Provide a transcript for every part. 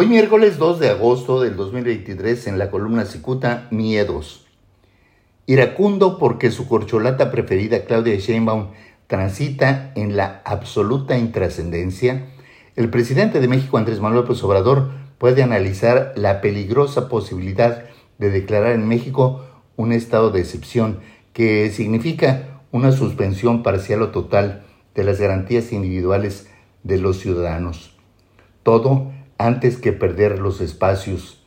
Hoy miércoles 2 de agosto del 2023 en la columna Cicuta Miedos. Iracundo porque su corcholata preferida Claudia Sheinbaum transita en la absoluta intrascendencia, el presidente de México Andrés Manuel López Obrador puede analizar la peligrosa posibilidad de declarar en México un estado de excepción que significa una suspensión parcial o total de las garantías individuales de los ciudadanos. Todo antes que perder los espacios.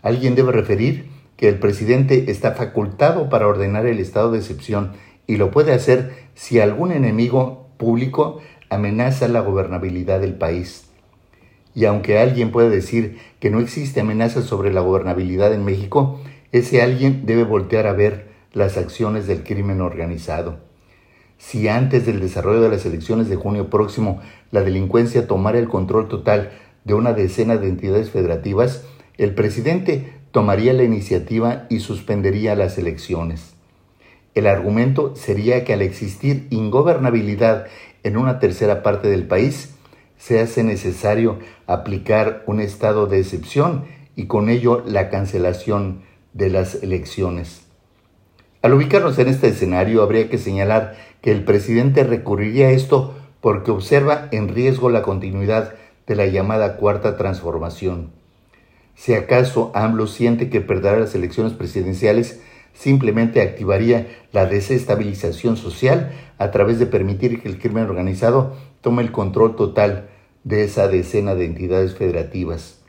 Alguien debe referir que el presidente está facultado para ordenar el estado de excepción y lo puede hacer si algún enemigo público amenaza la gobernabilidad del país. Y aunque alguien puede decir que no existe amenaza sobre la gobernabilidad en México, ese alguien debe voltear a ver las acciones del crimen organizado. Si antes del desarrollo de las elecciones de junio próximo la delincuencia tomara el control total de una decena de entidades federativas, el presidente tomaría la iniciativa y suspendería las elecciones. El argumento sería que al existir ingobernabilidad en una tercera parte del país, se hace necesario aplicar un estado de excepción y con ello la cancelación de las elecciones. Al ubicarnos en este escenario, habría que señalar que el presidente recurriría a esto porque observa en riesgo la continuidad de la llamada cuarta transformación. Si acaso AMLO siente que perderá las elecciones presidenciales, simplemente activaría la desestabilización social a través de permitir que el crimen organizado tome el control total de esa decena de entidades federativas.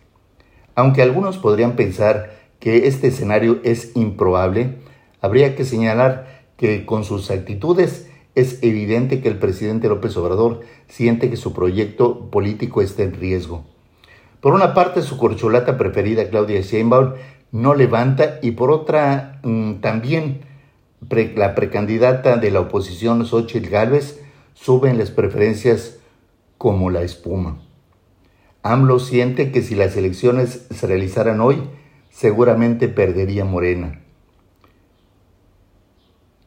Aunque algunos podrían pensar que este escenario es improbable, habría que señalar que con sus actitudes es evidente que el presidente López Obrador siente que su proyecto político está en riesgo. Por una parte, su corcholata preferida, Claudia Sheinbaum, no levanta y por otra, mm, también la precandidata de la oposición, Xochitl Gálvez, sube en las preferencias como la espuma. AMLO siente que si las elecciones se realizaran hoy, seguramente perdería Morena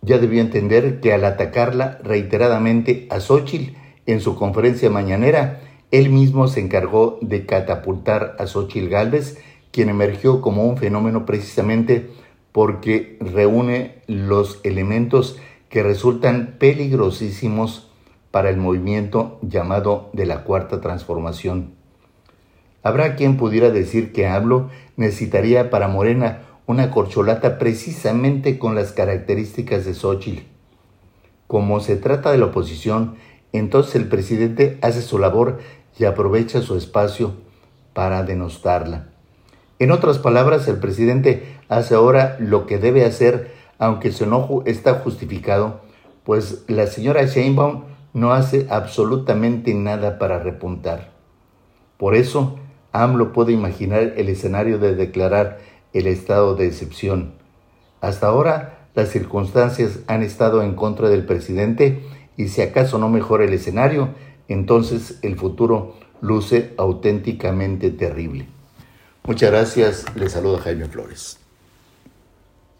ya debió entender que al atacarla reiteradamente a Xochitl en su conferencia mañanera, él mismo se encargó de catapultar a Xochitl Gálvez, quien emergió como un fenómeno precisamente porque reúne los elementos que resultan peligrosísimos para el movimiento llamado de la Cuarta Transformación. Habrá quien pudiera decir que hablo necesitaría para Morena una corcholata precisamente con las características de Xochitl. Como se trata de la oposición, entonces el presidente hace su labor y aprovecha su espacio para denostarla. En otras palabras, el presidente hace ahora lo que debe hacer, aunque su enojo está justificado, pues la señora Sheinbaum no hace absolutamente nada para repuntar. Por eso, AMLO puede imaginar el escenario de declarar el estado de excepción. Hasta ahora, las circunstancias han estado en contra del presidente y si acaso no mejora el escenario, entonces el futuro luce auténticamente terrible. Muchas gracias, le saluda Jaime Flores.